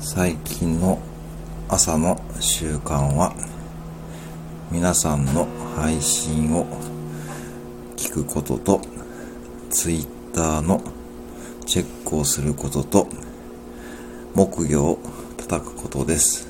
最近の朝の習慣は皆さんの配信を聞くことと Twitter のチェックをすることと木魚を叩くことです。